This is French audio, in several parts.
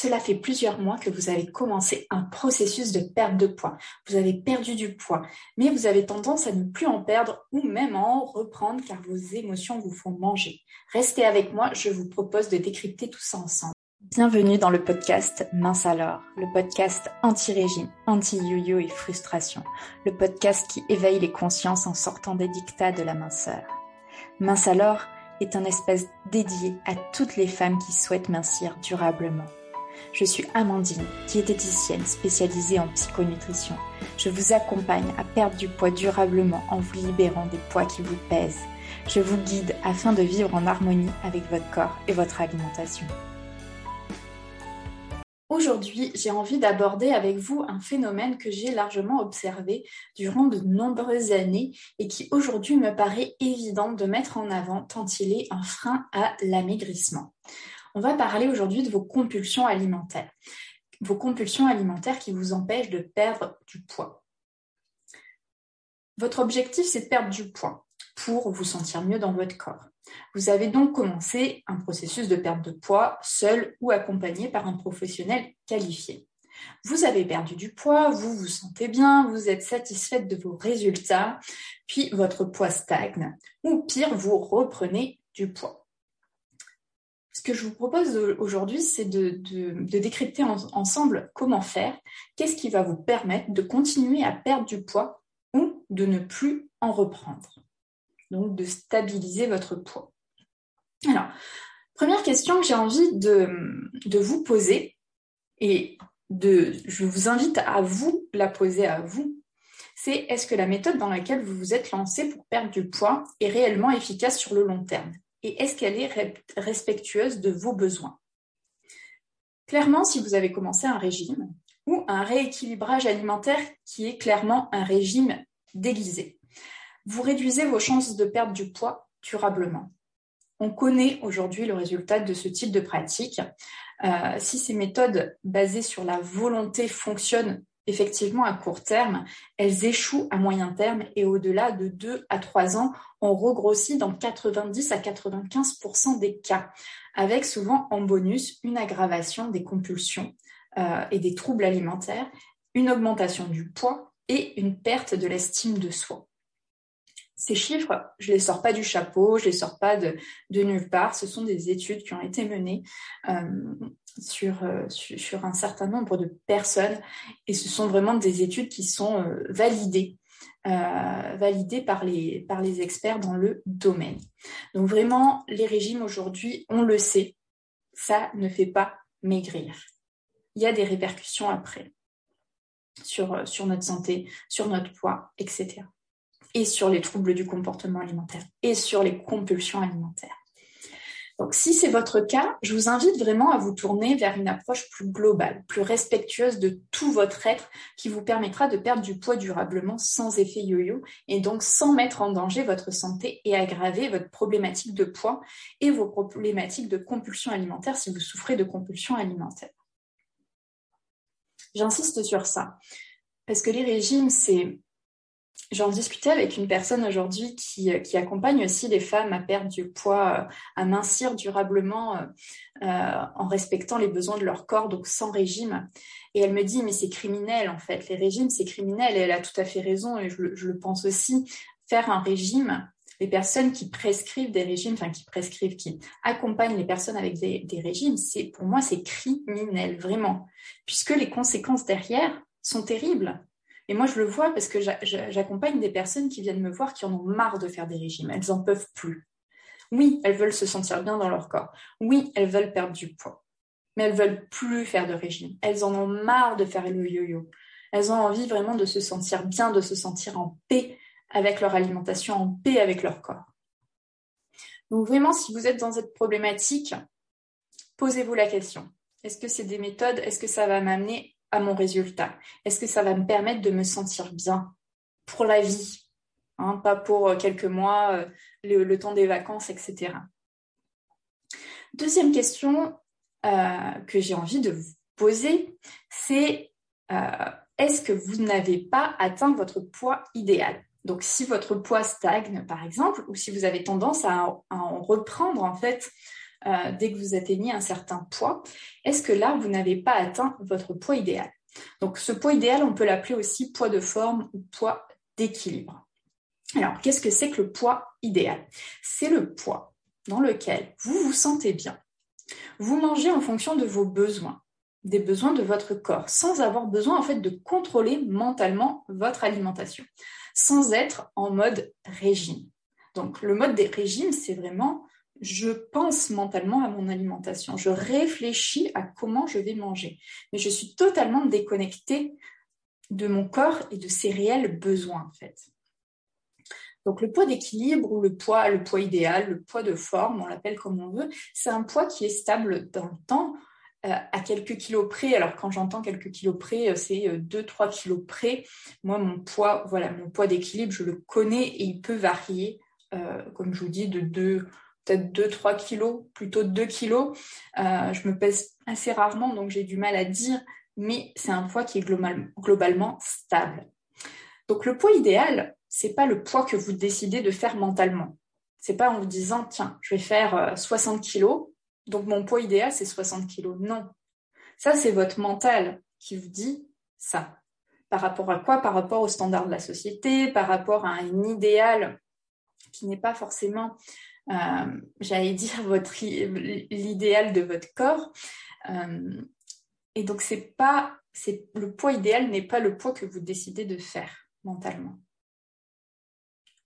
cela fait plusieurs mois que vous avez commencé un processus de perte de poids. Vous avez perdu du poids, mais vous avez tendance à ne plus en perdre ou même en reprendre car vos émotions vous font manger. Restez avec moi, je vous propose de décrypter tout ça ensemble. Bienvenue dans le podcast Mince alors, le podcast anti-régime, anti-yo-yo et frustration, le podcast qui éveille les consciences en sortant des dictats de la minceur. Mince alors est un espace dédié à toutes les femmes qui souhaitent mincir durablement. Je suis Amandine, diététicienne spécialisée en psychonutrition. Je vous accompagne à perdre du poids durablement en vous libérant des poids qui vous pèsent. Je vous guide afin de vivre en harmonie avec votre corps et votre alimentation. Aujourd'hui, j'ai envie d'aborder avec vous un phénomène que j'ai largement observé durant de nombreuses années et qui aujourd'hui me paraît évident de mettre en avant tant il est un frein à l'amaigrissement. On va parler aujourd'hui de vos compulsions alimentaires. Vos compulsions alimentaires qui vous empêchent de perdre du poids. Votre objectif, c'est de perdre du poids pour vous sentir mieux dans votre corps. Vous avez donc commencé un processus de perte de poids seul ou accompagné par un professionnel qualifié. Vous avez perdu du poids, vous vous sentez bien, vous êtes satisfaite de vos résultats, puis votre poids stagne, ou pire, vous reprenez du poids. Ce que je vous propose aujourd'hui, c'est de, de, décrypter ensemble comment faire, qu'est-ce qui va vous permettre de continuer à perdre du poids ou de ne plus en reprendre? Donc de stabiliser votre poids. Alors, première question que j'ai envie de, vous poser, et de, je vous invite à vous la poser à vous, c'est est-ce que la méthode dans laquelle vous vous êtes lancé pour perdre du poids est réellement efficace sur le long terme? Et est-ce qu'elle est respectueuse de vos besoins? Clairement, si vous avez commencé un régime ou un rééquilibrage alimentaire qui est clairement un régime déguisé, vous réduisez vos chances de perdre du poids durablement. On connaît aujourd'hui le résultat de ce type de pratique. Euh, si ces méthodes basées sur la volonté fonctionnent effectivement à court terme, elles échouent à moyen terme et au-delà de 2 à 3 ans, on regrossit dans 90 à 95% des cas, avec souvent en bonus une aggravation des compulsions euh, et des troubles alimentaires, une augmentation du poids et une perte de l'estime de soi ces chiffres, je les sors pas du chapeau, je les sors pas de, nulle part. Ce sont des études qui ont été menées euh, sur, euh, sur, un certain nombre de personnes et ce sont vraiment des études qui sont euh, validées. validées par les, experts dans le domaine. Donc vraiment, les régimes aujourd'hui, on le sait, ça ne fait pas maigrir. Il y a des répercussions après sur notre santé, sur notre poids, etc et sur les troubles du comportement alimentaire et sur les compulsions alimentaires. Donc, si c'est votre cas, je vous invite vraiment à vous tourner vers une approche plus globale, plus respectueuse de tout votre être, qui vous permettra de perdre du poids durablement sans effet yo-yo et donc sans mettre en danger votre santé et aggraver votre problématique de poids et vos problématiques de compulsion alimentaire si vous souffrez de compulsion alimentaire. J'insiste sur ça parce que les régimes, c'est J'en discutais avec une personne aujourd'hui qui, euh, qui, accompagne aussi les femmes à perdre du poids, euh, à mincir durablement euh, en respectant les besoins de leur corps, donc sans régime. Et elle me dit, mais c'est criminel en fait, les régimes, c'est criminel. Et elle a tout à fait raison, et je, je, le pense aussi. Faire un régime, les personnes qui prescrivent des régimes, enfin qui prescrivent, qui accompagnent les personnes avec des, des régimes, c'est pour moi, c'est criminel, vraiment. Puisque les conséquences derrière sont terribles et moi, je le vois parce que j'accompagne des personnes qui viennent me voir qui en ont marre de faire des régimes. Elles n'en peuvent plus. Oui, elles veulent se sentir bien dans leur corps. Oui, elles veulent perdre du poids. Mais elles veulent plus faire de régime. Elles en ont marre de faire le yo-yo. Elles ont envie vraiment de se sentir bien, de se sentir en paix avec leur alimentation, en paix avec leur corps. Donc vraiment, si vous êtes dans cette problématique, posez-vous la question. Est-ce que c'est des méthodes? Est-ce que ça va m'amener à mon résultat Est-ce que ça va me permettre de me sentir bien pour la vie hein, Pas pour euh, quelques mois, euh, le, temps des vacances, etc. Deuxième question euh, que j'ai envie de vous poser, c'est est-ce que vous n'avez pas atteint votre poids idéal? Donc, si votre poids stagne, par exemple, ou si vous avez tendance à, en reprendre en fait euh, dès que vous atteignez un certain poids, est-ce que là, vous n'avez pas atteint votre poids idéal? Donc ce poids idéal, on peut l'appeler aussi poids de forme ou poids d'équilibre. Alors, qu'est-ce que c'est que le poids idéal? C'est le poids dans lequel vous vous sentez bien. Vous mangez en fonction de vos besoins, des besoins de votre corps, sans avoir besoin en fait de contrôler mentalement votre alimentation, sans être en mode régime. Donc, le mode des régimes, c'est vraiment je pense mentalement à mon alimentation, je réfléchis à comment je vais manger, mais je suis totalement déconnectée de mon corps et de ses réels besoins en fait. Donc le poids d'équilibre ou le poids, le poids idéal, le poids de forme, on l'appelle comme on veut, c'est un poids qui est stable dans le temps, euh, à quelques kilos près. Alors quand j'entends quelques kilos près, euh, c'est 2-3 euh, kilos près. Moi, mon poids, voilà, mon poids d'équilibre, je le connais et il peut varier, comme je vous dis, de 2 peut-être 2-3 kilos, plutôt 2 kilos. je me pèse assez rarement, donc j'ai du mal à dire, mais c'est un poids qui est globalement stable. Donc le poids idéal, c'est pas le poids que vous décidez de faire mentalement. C'est pas en vous disant tiens, je vais faire 60 euh, kilos, donc mon poids idéal c'est 60 kilos. Non, ça c'est votre mental qui vous dit ça. Par rapport à quoi? Par rapport aux standards de la société, par rapport à un idéal qui n'est pas forcément, euh, j'allais dire, votre l'idéal de votre corps. Euh, et donc c'est pas, c'est le poids idéal n'est pas le poids que vous décidez de faire mentalement.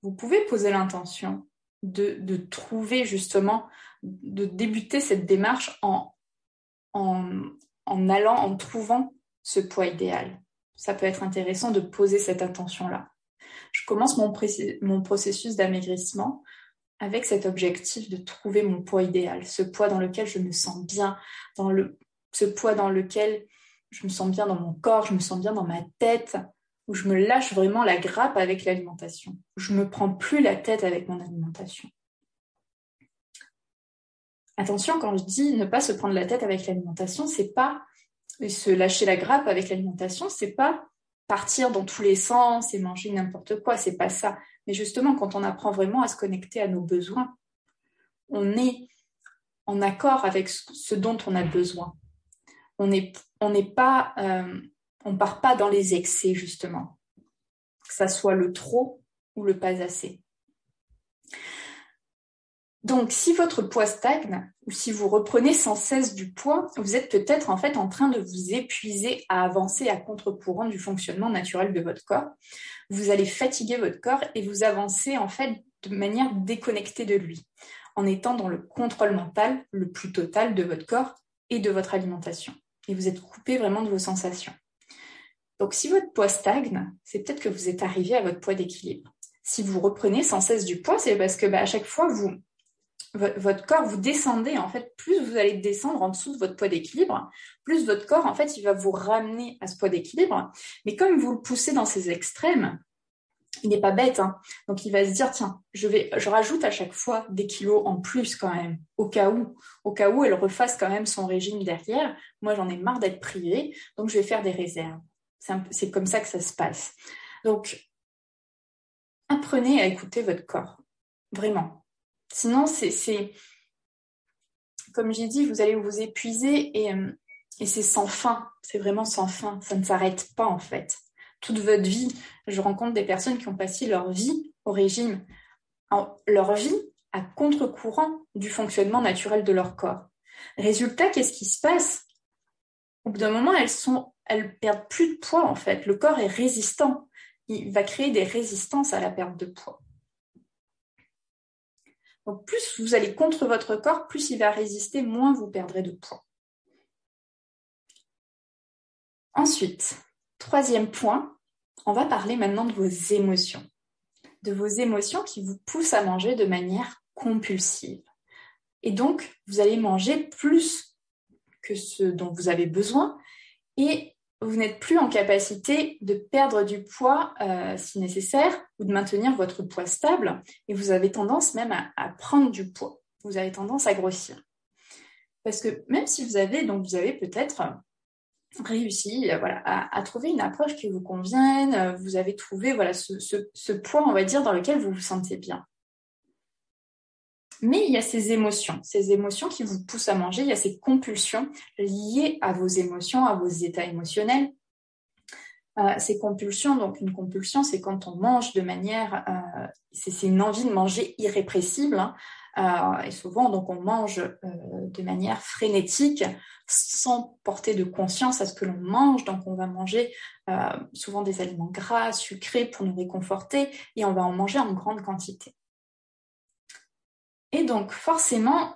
Vous pouvez poser l'intention de, trouver justement, de débuter cette démarche en, en, allant, en trouvant ce poids idéal. Ça peut être intéressant de poser cette intention-là. Je commence mon, mon processus d'amaigrissement avec cet objectif de trouver mon poids idéal, ce poids dans lequel je me sens bien, dans le, ce poids dans lequel je me sens bien dans mon corps, je me sens bien dans ma tête, où je me lâche vraiment la grappe avec l'alimentation, où je me prends plus la tête avec mon alimentation. Attention, quand je dis ne pas se prendre la tête avec l'alimentation, c'est pas se lâcher la grappe avec l'alimentation, c'est pas partir dans tous les sens et manger n'importe quoi, c'est pas ça. Mais justement, quand on apprend vraiment à se connecter à nos besoins, on est en accord avec ce dont on a besoin. On n'est pas euh, on part pas dans les excès, justement. Que ça soit le trop ou le pas assez. Donc, si votre poids stagne ou si vous reprenez sans cesse du poids, vous êtes peut-être en fait en train de vous épuiser à avancer à contre-courant du fonctionnement naturel de votre corps. Vous allez fatiguer votre corps et vous avancez en fait de manière déconnectée de lui, en étant dans le contrôle mental le plus total de votre corps et de votre alimentation. Et vous êtes coupé vraiment de vos sensations. Donc, si votre poids stagne, c'est peut-être que vous êtes arrivé à votre poids d'équilibre. Si vous reprenez sans cesse du poids, c'est parce que bah, à chaque fois, vous, votre corps, vous descendez, en fait, plus vous allez descendre en dessous de votre poids d'équilibre, plus votre corps, en fait, il va vous ramener à ce poids d'équilibre. Mais comme vous le poussez dans ces extrêmes, il n'est pas bête, hein. donc il va se dire tiens, je vais, je rajoute à chaque fois des kilos en plus quand même, au cas où, au cas où elle refasse quand même son régime derrière. Moi, j'en ai marre d'être privée, donc je vais faire des réserves. C'est comme ça que ça se passe. Donc, apprenez à écouter votre corps, vraiment. Sinon, c'est, comme j'ai dit, vous allez vous épuiser et, euh, et c'est sans fin. C'est vraiment sans fin. Ça ne s'arrête pas en fait. Toute votre vie, je rencontre des personnes qui ont passé leur vie au régime, leur vie à contre-courant du fonctionnement naturel de leur corps. Résultat, qu'est-ce qui se passe? Au bout d'un moment, elles sont elles perdent plus de poids en fait. Le corps est résistant. Il va créer des résistances à la perte de poids. Donc plus vous allez contre votre corps, plus il va résister, moins vous perdrez de poids. Ensuite, troisième point, on va parler maintenant de vos émotions. De vos émotions qui vous poussent à manger de manière compulsive. Et donc, vous allez manger plus que ce dont vous avez besoin et vous n'êtes plus en capacité de perdre du poids euh, si nécessaire ou de maintenir votre poids stable et vous avez tendance même à, prendre du poids. Vous avez tendance à grossir. Parce que même si vous avez, donc vous avez peut-être réussi euh, voilà, à, trouver une approche qui vous convienne, euh, vous avez trouvé voilà, ce, ce, poids, on va dire, dans lequel vous vous sentez bien. Mais il y a ces émotions, ces émotions qui vous poussent à manger, il y a ces compulsions liées à vos émotions, à vos états émotionnels. Euh, ces compulsions, donc une compulsion, c'est quand on mange de manière, euh, c'est une envie de manger irrépressible, hein. euh, et souvent donc on mange de manière frénétique, sans porter de conscience à ce que l'on mange. Donc on va manger souvent des aliments gras, sucrés pour nous réconforter, et on va en manger en grande quantité. Et donc forcément,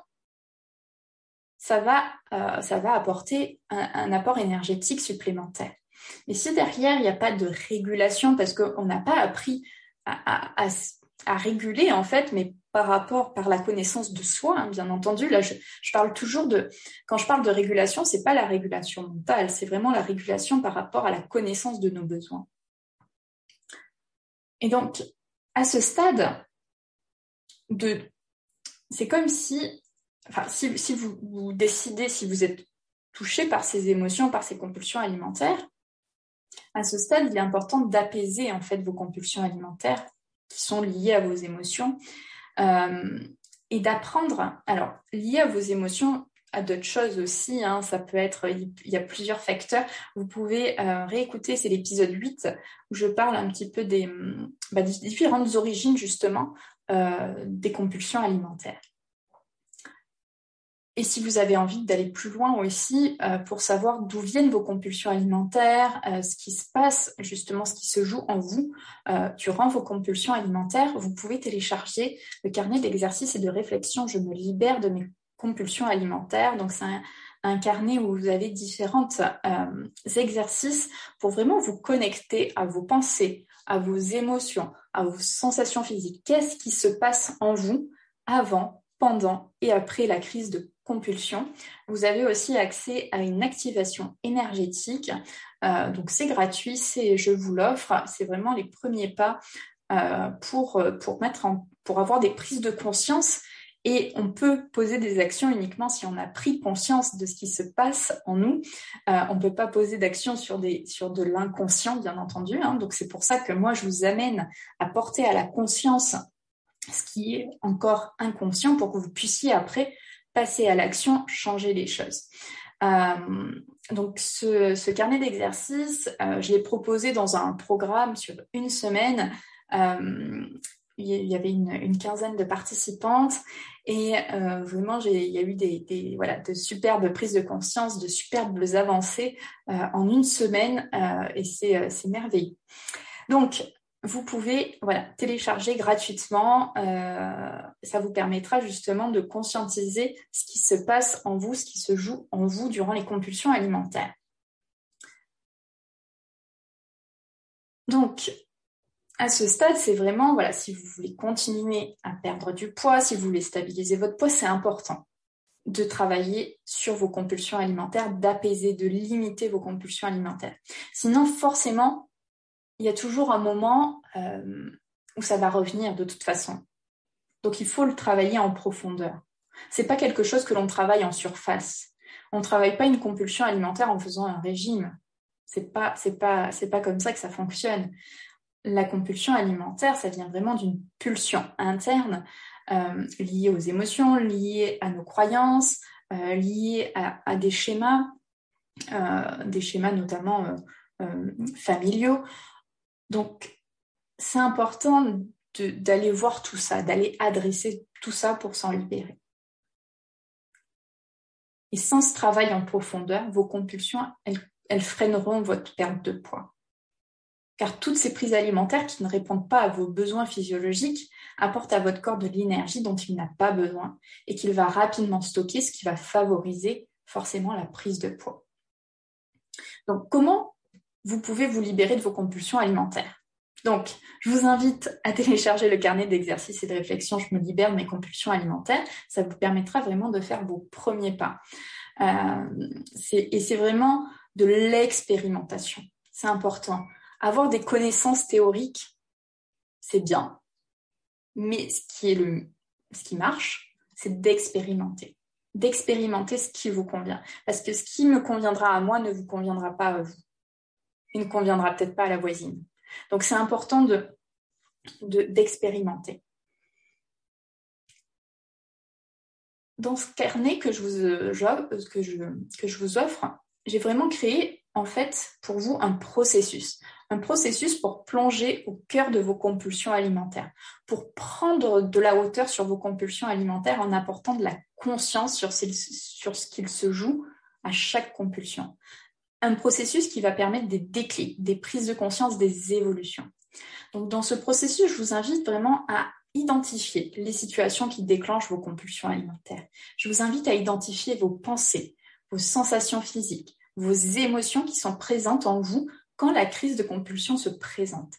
ça va, ça va apporter un apport énergétique supplémentaire. Mais si derrière, il n'y a pas de régulation, parce qu'on n'a pas appris à, réguler, en fait, mais par rapport, par la connaissance de soi, hein, bien entendu, là, je, parle toujours de, quand je parle de régulation, c'est pas la régulation mentale, c'est vraiment la régulation par rapport à la connaissance de nos besoins. Et donc, à ce stade, de, c'est comme si, enfin, si, vous, décidez, si vous êtes touché par ces émotions, par ces compulsions alimentaires, à ce stade, il est important d'apaiser en fait vos compulsions alimentaires qui sont liées à vos émotions euh, et d'apprendre. Alors, liées à vos émotions, à d'autres choses aussi. Hein, ça peut être, il y a plusieurs facteurs. Vous pouvez euh, réécouter, c'est l'épisode 8 où je parle un petit peu des, bah, différentes origines justement euh, des compulsions alimentaires. Et si vous avez envie d'aller plus loin aussi euh, pour savoir d'où viennent vos compulsions alimentaires, euh, ce qui se passe, justement ce qui se joue en vous durant vos compulsions alimentaires, vous pouvez télécharger le carnet d'exercices et de réflexion Je me libère de mes compulsions alimentaires. Donc c'est un, carnet où vous avez différents exercices pour vraiment vous connecter à vos pensées, à vos émotions, à vos sensations physiques. Qu'est-ce qui se passe en vous avant, pendant et après la crise de compulsion? Vous avez aussi accès à une activation énergétique. Euh, donc c'est gratuit, c'est je vous l'offre. C'est vraiment les premiers pas euh, pour, pour, mettre en, pour avoir des prises de conscience. Et on peut poser des actions uniquement si on a pris conscience de ce qui se passe en nous. Euh, on ne peut pas poser d'actions sur, sur de l'inconscient, bien entendu. Hein. Donc c'est pour ça que moi, je vous amène à porter à la conscience ce qui est encore inconscient pour que vous puissiez après passer à l'action, changer les choses. Euh, donc ce, carnet d'exercices, euh, je l'ai proposé dans un programme sur une semaine. Il y avait une, quinzaine de participantes et vraiment il y a eu des, voilà de superbes prises de conscience, de superbes avancées en une semaine et c'est merveilleux. Donc vous pouvez voilà, télécharger gratuitement. Euh, ça vous permettra justement de conscientiser ce qui se passe en vous, ce qui se joue en vous durant les compulsions alimentaires. Donc, à ce stade, c'est vraiment, voilà, si vous voulez continuer à perdre du poids, si vous voulez stabiliser votre poids, c'est important de travailler sur vos compulsions alimentaires, d'apaiser, de limiter vos compulsions alimentaires. Sinon, forcément, il y a toujours un moment euh, où ça va revenir de toute façon. Donc il faut le travailler en profondeur. C'est pas quelque chose que l'on travaille en surface. On ne travaille pas une compulsion alimentaire en faisant un régime. C'est pas c'est pas c'est pas comme ça que ça fonctionne. La compulsion alimentaire, ça vient vraiment d'une pulsion interne euh, liée aux émotions, liée à nos croyances, euh, liée à, des schémas, des schémas notamment familiaux. Donc, c'est important d'aller voir tout ça, d'aller adresser tout ça pour s'en libérer. Et sans ce travail en profondeur, vos compulsions, elles, freineront votre perte de poids. Car toutes ces prises alimentaires qui ne répondent pas à vos besoins physiologiques apportent à votre corps de l'énergie dont il n'a pas besoin et qu'il va rapidement stocker, ce qui va favoriser forcément la prise de poids. Donc, comment vous pouvez vous libérer de vos compulsions alimentaires? Donc, je vous invite à télécharger le carnet d'exercices et de réflexion Je me libère de mes compulsions alimentaires. Ça vous permettra vraiment de faire vos premiers pas. Euh, et c'est vraiment de l'expérimentation. C'est important. Avoir des connaissances théoriques, c'est bien. Mais ce qui, ce qui marche, c'est d'expérimenter. D'expérimenter ce qui vous convient. Parce que ce qui me conviendra à moi ne vous conviendra pas à vous il ne conviendra peut-être pas à la voisine. Donc c'est important de, d'expérimenter. dans ce carnet que je vous, que je, que offre, j'ai vraiment créé pour vous un processus. Un processus pour plonger au cœur de vos compulsions alimentaires, pour prendre de la hauteur sur vos compulsions alimentaires en apportant de la conscience sur, ce qu'il se joue à chaque compulsion. Un processus qui va permettre des déclics, des prises de conscience, des évolutions. Donc dans ce processus, je vous invite vraiment à identifier les situations qui déclenchent vos compulsions alimentaires. Je vous invite à identifier vos pensées, vos sensations physiques, vos émotions qui sont présentes en vous quand la crise de compulsion se présente.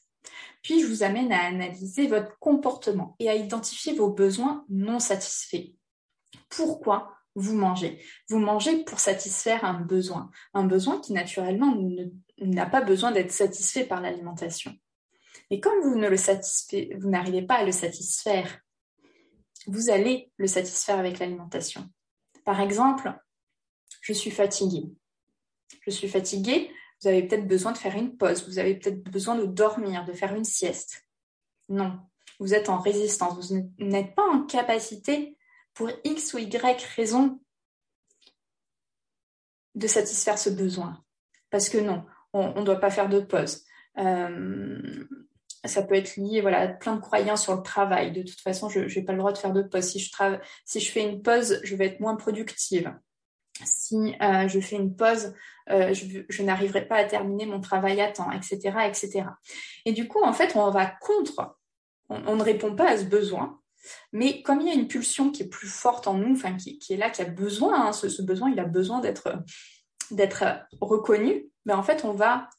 Puis je vous amène à analyser votre comportement et à identifier vos besoins non satisfaits. Pourquoi vous mangez? Vous mangez pour satisfaire un besoin, un besoin qui naturellement n'a pas besoin d'être satisfait par l'alimentation. Et comme vous ne le vous n'arrivez pas à le satisfaire, vous allez le satisfaire avec l'alimentation. Par exemple, je suis fatiguée je suis fatiguée, vous avez peut-être besoin de faire une pause, vous avez peut-être besoin de dormir, de faire une sieste. Non, vous êtes en résistance, vous n'êtes pas en capacité pour X ou Y raison de satisfaire ce besoin. Parce que non, on ne doit pas faire de pause. Euh, ça peut être lié voilà, à plein de croyances sur le travail. De toute façon, je n'ai pas le droit de faire de pause. Si je, si je fais une pause, je vais être moins productive si euh, je fais une pause, euh, je, n'arriverai pas à terminer mon travail à temps, etc., etc. Et du coup, en fait, on va contre, on, ne répond pas à ce besoin, mais comme il y a une pulsion qui est plus forte en nous, enfin qui, est là, qui a besoin, hein, ce, besoin, il a besoin d'être reconnu, mais en fait, on va,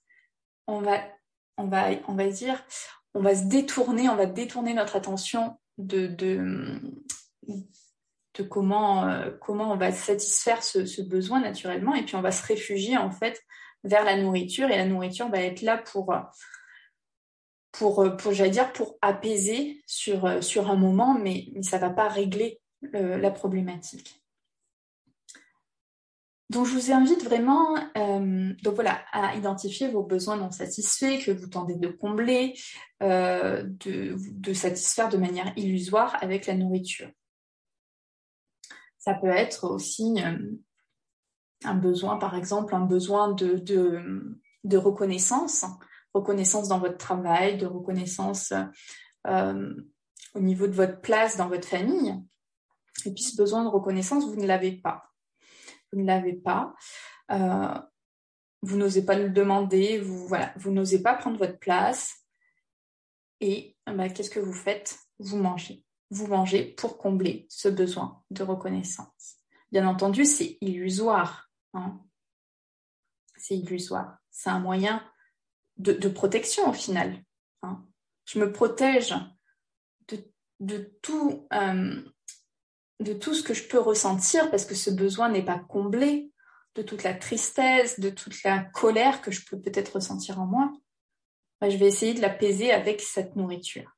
on va, on va, on va dire, on va se détourner, on va détourner notre attention de, de comment, euh, comment on va satisfaire ce, besoin naturellement. Et puis on va se réfugier en fait vers la nourriture et la nourriture va être là pour, j'allais dire, pour apaiser sur, un moment, mais, ça ne va pas régler la problématique. Donc, je vous invite vraiment euh, donc voilà, à identifier vos besoins non satisfaits que vous tentez de combler, euh, de, de satisfaire de manière illusoire avec la nourriture. Ça peut être aussi euh, un besoin, par exemple, un besoin de, reconnaissance, reconnaissance dans votre travail, de reconnaissance euh, au niveau de votre place dans votre famille. Et puis ce besoin de reconnaissance, vous ne l'avez pas. Vous ne l'avez pas. Euh, vous n'osez pas le demander, vous voilà, vous n'osez pas prendre votre place. Et bah, qu'est-ce que vous faites? Vous mangez vous mangez pour combler ce besoin de reconnaissance. Bien entendu, c'est illusoire. Hein. C'est illusoire. C'est un moyen de, protection au final. Hein. Je me protège de, tout, euh, de tout ce que je peux ressentir parce que ce besoin n'est pas comblé, de toute la tristesse, de toute la colère que je peux peut-être ressentir en moi. je vais essayer de l'apaiser avec cette nourriture.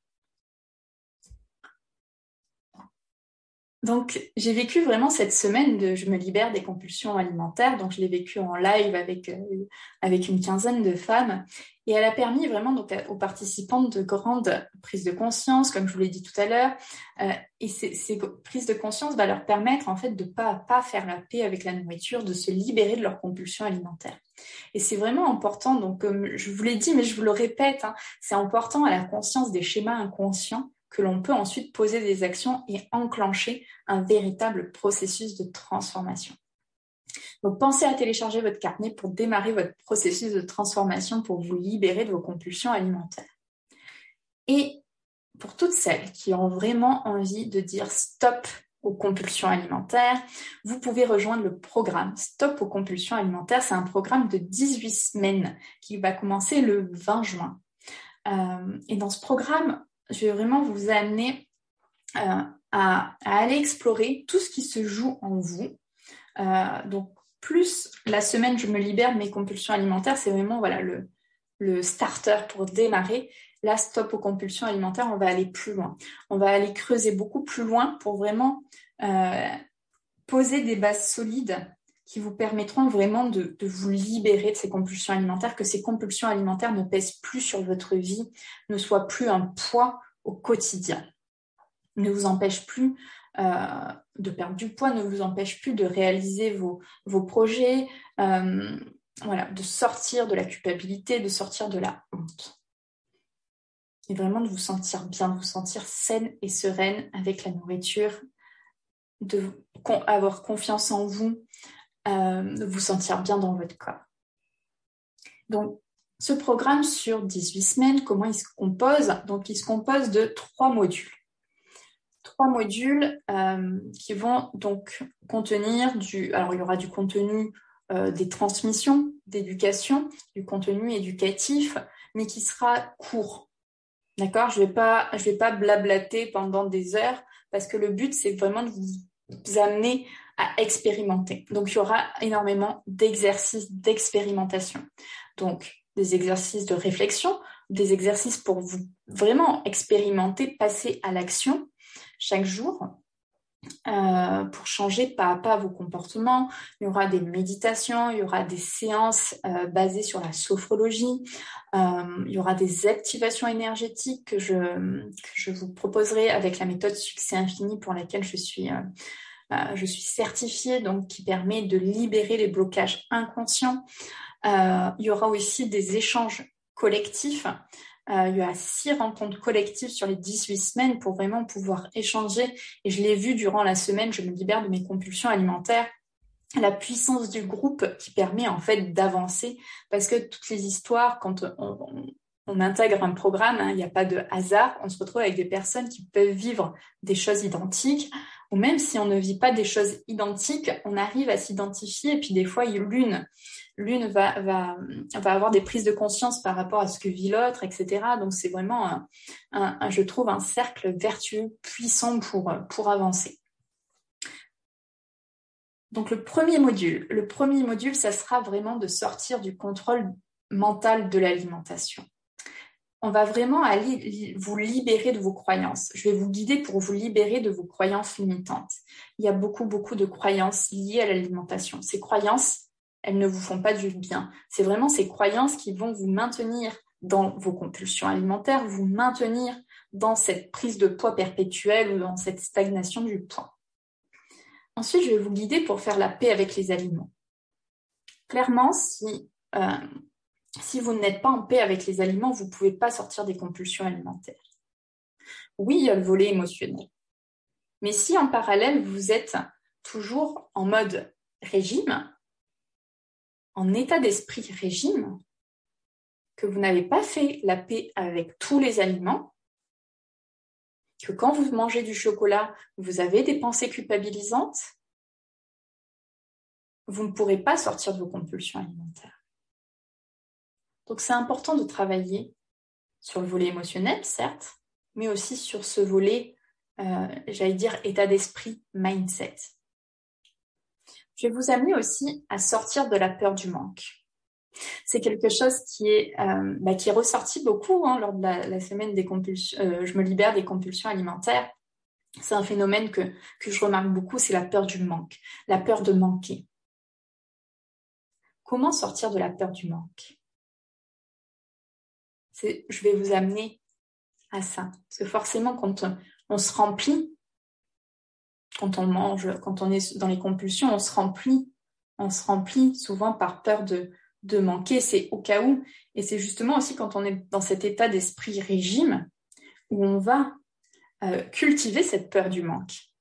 Donc, j'ai vécu vraiment cette semaine de je me libère des compulsions alimentaires. Donc, je l'ai vécu en live avec, euh, avec une quinzaine de femmes. Et elle a permis vraiment donc, aux participantes de grandes prises de conscience, comme je vous l'ai dit tout à l'heure. Euh, et ces, prises de conscience va leur permettre en fait de pas pas faire la paix avec la nourriture, de se libérer de leurs compulsions alimentaires. Et c'est vraiment important. Donc, comme je vous l'ai dit, mais je vous le répète, hein, c'est important à la conscience des schémas inconscients que l'on peut ensuite poser des actions et enclencher un véritable processus de transformation. Donc pensez à télécharger votre carnet pour démarrer votre processus de transformation pour vous libérer de vos compulsions alimentaires. Et pour toutes celles qui ont vraiment envie de dire stop aux compulsions alimentaires, vous pouvez rejoindre le programme Stop aux compulsions alimentaires. C'est un programme de 18 semaines qui va commencer le 20 juin. Euh, et dans ce programme, je vais vraiment vous amener euh, à, aller explorer tout ce qui se joue en vous. Euh, donc, plus la semaine, je me libère de mes compulsions alimentaires, c'est vraiment voilà, le, starter pour démarrer. Là, stop aux compulsions alimentaires, on va aller plus loin. On va aller creuser beaucoup plus loin pour vraiment euh, poser des bases solides qui vous permettront vraiment de, vous libérer de ces compulsions alimentaires, que ces compulsions alimentaires ne pèsent plus sur votre vie, ne soient plus un poids au quotidien, ne vous empêchent plus de perdre du poids ne vous empêche plus de réaliser vos, projets, voilà, de sortir de la culpabilité, de sortir de la honte. Et vraiment de vous sentir bien, de vous sentir saine et sereine avec la nourriture, de avoir confiance en vous, euh, vous sentir bien dans votre corps. Donc, ce programme sur 18 semaines, comment il se compose? Donc, il se compose de trois modules. Trois modules euh, qui vont donc contenir du... Alors, il y aura du contenu euh, des transmissions d'éducation, du contenu éducatif, mais qui sera court. D'accord? Je ne vais, pas, je vais pas blablater pendant des heures parce que le but, c'est vraiment de vous amener à expérimenter. Donc, il y aura énormément d'exercices d'expérimentation. Donc, des exercices de réflexion, des exercices pour vous vraiment expérimenter, passer à l'action chaque jour. Euh, pour changer pas à pas vos comportements. Il y aura des méditations, il y aura des séances euh, basées sur la sophrologie, euh, il y aura des activations énergétiques que je, que je vous proposerai avec la méthode Succès Infini pour laquelle je suis, je suis certifiée, donc qui permet de libérer les blocages inconscients. il y aura aussi des échanges collectifs euh, il y a six rencontres collectives sur les 18 semaines pour vraiment pouvoir échanger. Et je l'ai vu durant la semaine, je me libère de mes compulsions alimentaires la puissance du groupe qui permet en fait d'avancer parce que toutes les histoires quand on, intègre un programme, hein, il n'y a pas de hasard, on se retrouve avec des personnes qui peuvent vivre des choses identiques ou même si on ne vit pas des choses identiques, on arrive à s'identifier et puis des fois l'une l'une va avoir des prises de conscience par rapport à ce que vit l'autre, etc. Donc c'est vraiment, un, je trouve, un cercle vertueux puissant pour, pour avancer. Donc le premier module, le premier module, ça sera vraiment de sortir du contrôle mental de l'alimentation. On va vraiment aller vous libérer de vos croyances. Je vais vous guider pour vous libérer de vos croyances limitantes. Il y a beaucoup, beaucoup de croyances liées à l'alimentation. Ces croyances, elles ne vous font pas du bien. C'est vraiment ces croyances qui vont vous maintenir dans vos compulsions alimentaires, vous maintenir dans cette prise de poids perpétuelle ou dans cette stagnation du poids. Ensuite, je vais vous guider pour faire la paix avec les aliments. Clairement, si, euh, si vous n'êtes pas en paix avec les aliments, vous ne pouvez pas sortir des compulsions alimentaires. Oui, il y a le volet émotionnel. Mais si en parallèle, vous êtes toujours en mode régime, en état d'esprit régime, que vous n'avez pas fait la paix avec tous les aliments, que quand vous mangez du chocolat, vous avez des pensées culpabilisantes, vous ne pourrez pas sortir de vos compulsions alimentaires. Donc c'est important de travailler sur le volet émotionnel, certes, mais aussi sur ce volet, euh, j'allais dire, état d'esprit, mindset je vais vous amener aussi à sortir de la peur du manque. C'est quelque chose qui est, euh, bah, qui est ressorti beaucoup hein, lors de la, semaine des compulsions. Euh, je me libère des compulsions alimentaires. C'est un phénomène que, que je remarque beaucoup, c'est la peur du manque, la peur de manquer. Comment sortir de la peur du manque? Je vais vous amener à ça. Parce que forcément, quand on se remplit, quand on mange, quand on est dans les compulsions, on se remplit, on se remplit souvent par peur de, manquer, c'est au cas où. Et c'est justement aussi quand on est dans cet état d'esprit régime où on va euh, cultiver cette peur du manque.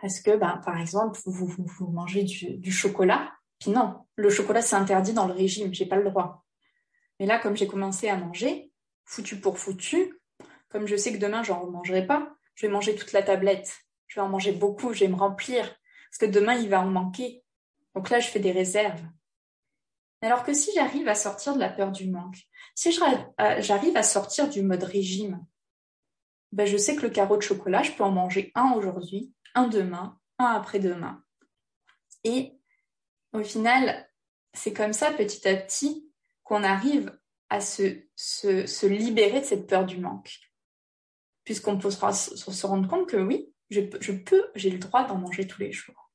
Parce que, ben, par exemple, vous, mangez du, chocolat, puis non, le chocolat c'est interdit dans le régime, j'ai pas le droit. Mais là, comme j'ai commencé à manger, foutu pour foutu, comme je sais que demain, j'en mangerai pas, je vais manger toute la tablette. Je vais en manger beaucoup, je vais me remplir. Parce que demain, il va en manquer. Donc là, je fais des réserves. Alors que si j'arrive à sortir de la peur du manque, si euh, j'arrive à sortir du mode régime, ben je sais que le carreau de chocolat, je peux en manger un aujourd'hui, un demain, un après-demain. Et au final, c'est comme ça, petit à petit, qu'on arrive à se, se libérer de cette peur du manque puisqu'on peut se, rendre compte que oui, je, peux, j'ai le droit d'en manger tous les jours.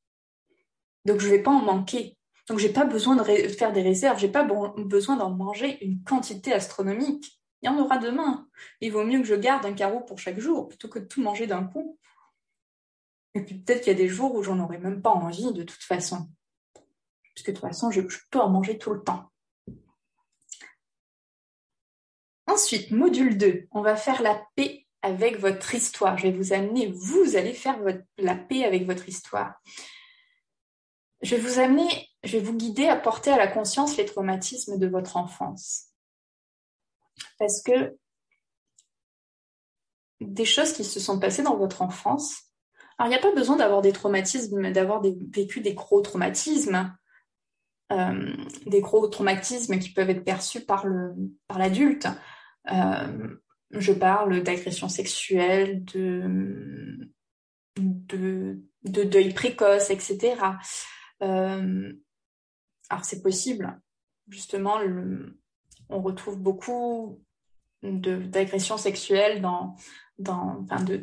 Donc je ne vais pas en manquer. Donc j'ai pas besoin de faire des réserves, j'ai pas besoin d'en manger une quantité astronomique. Il y en aura demain. Il vaut mieux que je garde un carreau pour chaque jour plutôt que de tout manger d'un coup. Et puis peut-être qu'il y a des jours où j'en aurais même pas envie de toute façon. Parce que de toute façon, je, peux en manger tout le temps. Ensuite, module 2, on va faire la paix avec votre histoire. Je vais vous amener, vous allez faire la paix avec votre histoire. Je vais vous amener, je vais vous guider à porter à la conscience les traumatismes de votre enfance. Parce que des choses qui se sont passées dans votre enfance, alors il n'y a pas besoin d'avoir des traumatismes, d'avoir vécu des gros traumatismes, euh, des gros traumatismes qui peuvent être perçus par l'adulte. Par euh, je parle d'agression sexuelle, de, de, de, deuil précoce, etc. Euh, alors c'est possible, justement, on retrouve beaucoup d'agressions sexuelles dans, dans enfin de,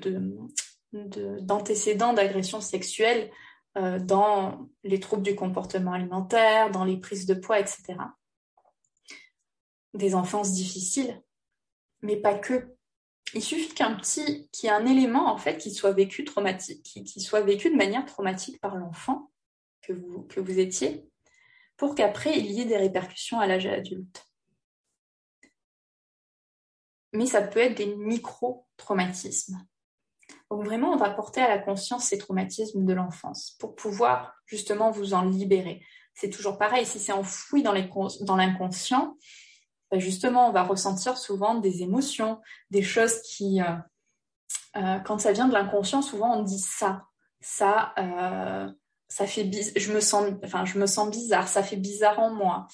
d'antécédents d'agressions sexuelles euh, dans les troubles du comportement alimentaire, dans les prises de poids, etc. Des enfances difficiles, mais pas que. Il suffit qu'un petit, qu'il y ait un élément en fait qui soit vécu soit vécu de manière traumatique par l'enfant que vous, que vous étiez, pour qu'après il y ait des répercussions à l'âge adulte. Mais ça peut être des micro-traumatismes. Donc vraiment, on va porter à la conscience ces traumatismes de l'enfance pour pouvoir justement vous en libérer. C'est toujours pareil, si c'est enfoui dans l'inconscient, ben justement, on va ressentir souvent des émotions, des choses qui, euh, euh, quand ça vient de l'inconscient, souvent on dit ça, ça, euh, ça fait je me sens enfin je me sens bizarre. Ça fait bizarre en moi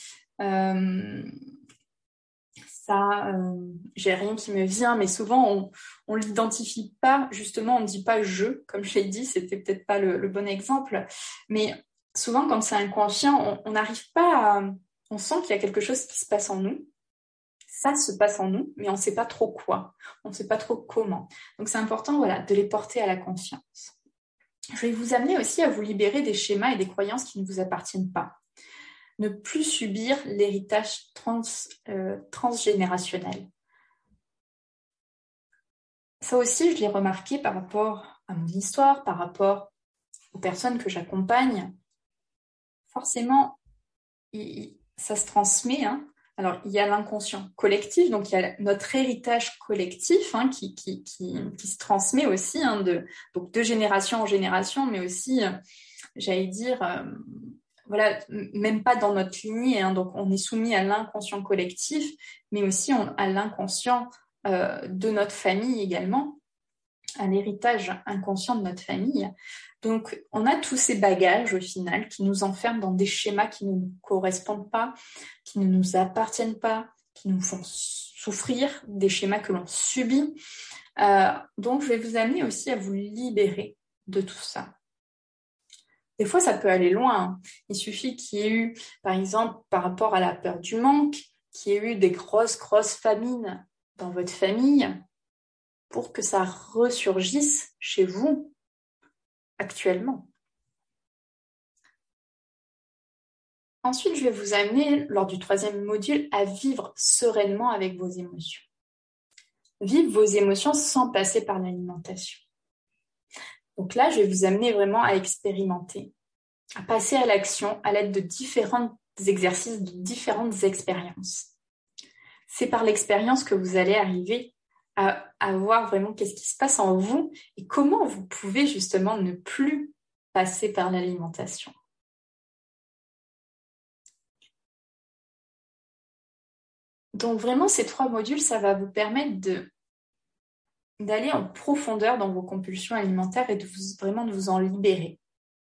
ça euh, j'ai rien qui me vient mais souvent on on l'identifie pas. Justement on dit pas je comme je l'ai dit c'était peut-être pas le, bon exemple. Mais souvent quand c'est inconscient on n'arrive pas à on sent qu'il y a quelque chose qui se passe en nous. Ça se passe en nous mais on ne sait pas trop quoi. On ne sait pas trop comment. Donc c'est important voilà de les porter à la conscience. Je vais vous amener aussi à vous libérer des schémas et des croyances qui ne vous appartiennent pas. Ne plus subir l'héritage euh, transgénérationnel. Ça aussi, je l'ai remarqué par rapport à mon histoire, par rapport aux personnes que j'accompagne. Forcément, ça se transmet. Hein. Alors, il y a l'inconscient collectif, donc il y a notre héritage collectif hein, qui, se transmet aussi hein, de, donc de génération en génération, mais aussi, euh, j'allais dire, euh, voilà, même pas dans notre lignée. Hein, donc, on est soumis à l'inconscient collectif, mais aussi à l'inconscient euh, de notre famille également, à l'héritage inconscient de notre famille. Donc, on a tous ces bagages au final qui nous enferment dans des schémas qui ne nous correspondent pas, qui ne nous appartiennent pas, qui nous font souffrir, des schémas que l'on subit. Euh, donc, je vais vous amener aussi à vous libérer de tout ça. Des fois, ça peut aller loin. Il suffit qu'il y ait eu, par exemple, par rapport à la peur du manque, qu'il y ait eu des grosses, grosses famines dans votre famille pour que ça ressurgisse chez vous actuellement. Ensuite, je vais vous amener, lors du troisième module, à vivre sereinement avec vos émotions. Vivre vos émotions sans passer par l'alimentation. Donc là, je vais vous amener vraiment à expérimenter, à passer à l'action à l'aide de différents exercices, de différentes expériences. C'est par l'expérience que vous allez arriver à, voir vraiment qu'est-ce qui se passe en vous et comment vous pouvez justement ne plus passer par l'alimentation. Donc vraiment, ces trois modules, ça va vous permettre de d'aller en profondeur dans vos compulsions alimentaires et de vraiment de vous en libérer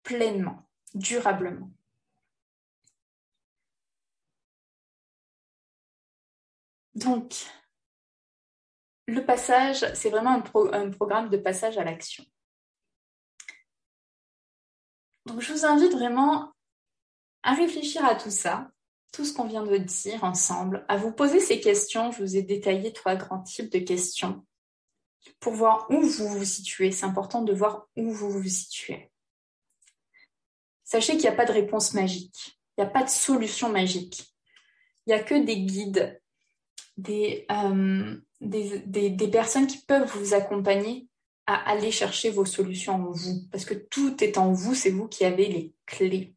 pleinement, durablement. Donc, le passage, c'est vraiment un, programme de passage à l'action. Donc je vous invite vraiment à réfléchir à tout ça, tout ce qu'on vient de dire ensemble, à vous poser ces questions. Je vous ai détaillé trois grands types de questions pour voir où vous vous situez. C'est important de voir où vous vous situez. Sachez qu'il n'y a pas de réponse magique, il n'y a pas de solution magique. Il n'y a que des guides des, des, personnes qui peuvent vous accompagner à aller chercher vos solutions en vous. Parce que tout est en vous, c'est vous qui avez les clés.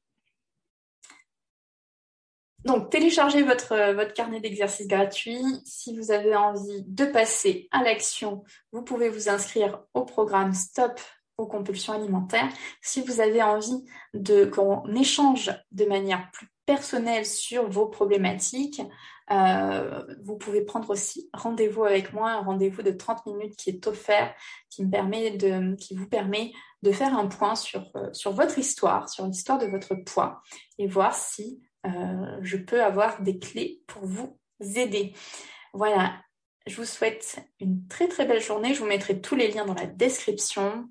Donc, téléchargez votre, votre carnet d'exercices gratuit. Si vous avez envie de passer à l'action, vous pouvez vous inscrire au programme Stop aux compulsions alimentaires. Si vous avez envie de qu'on échange de manière plus personnelle sur vos problématiques, euh, vous pouvez prendre aussi rendez-vous avec moi, un rendez-vous de 30 minutes qui est offert, qui, me permet de, qui vous permet de faire un point sur, euh, sur votre histoire, sur l'histoire de votre poids et voir si euh, je peux avoir des clés pour vous aider. Voilà, je vous souhaite une très très belle journée. Je vous mettrai tous les liens dans la description.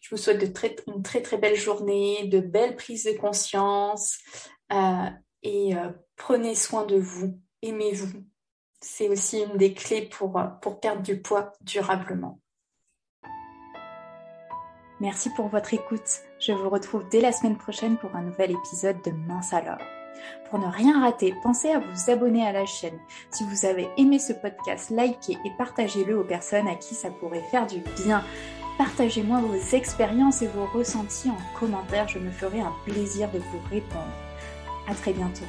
Je vous souhaite une très très belle journée, de belles prises de conscience euh, et euh, prenez soin de vous, aimez-vous. C'est aussi une des clés pour perdre du poids durablement. Merci pour votre écoute. Je vous retrouve dès la semaine prochaine pour un nouvel épisode de Mince alors. Pour ne rien rater, pensez à vous abonner à la chaîne. Si vous avez aimé ce podcast, likez et partagez-le aux personnes à qui ça pourrait faire du bien. Partagez-moi vos expériences et vos ressentis en commentaire, je me ferai un plaisir de vous répondre. À très bientôt.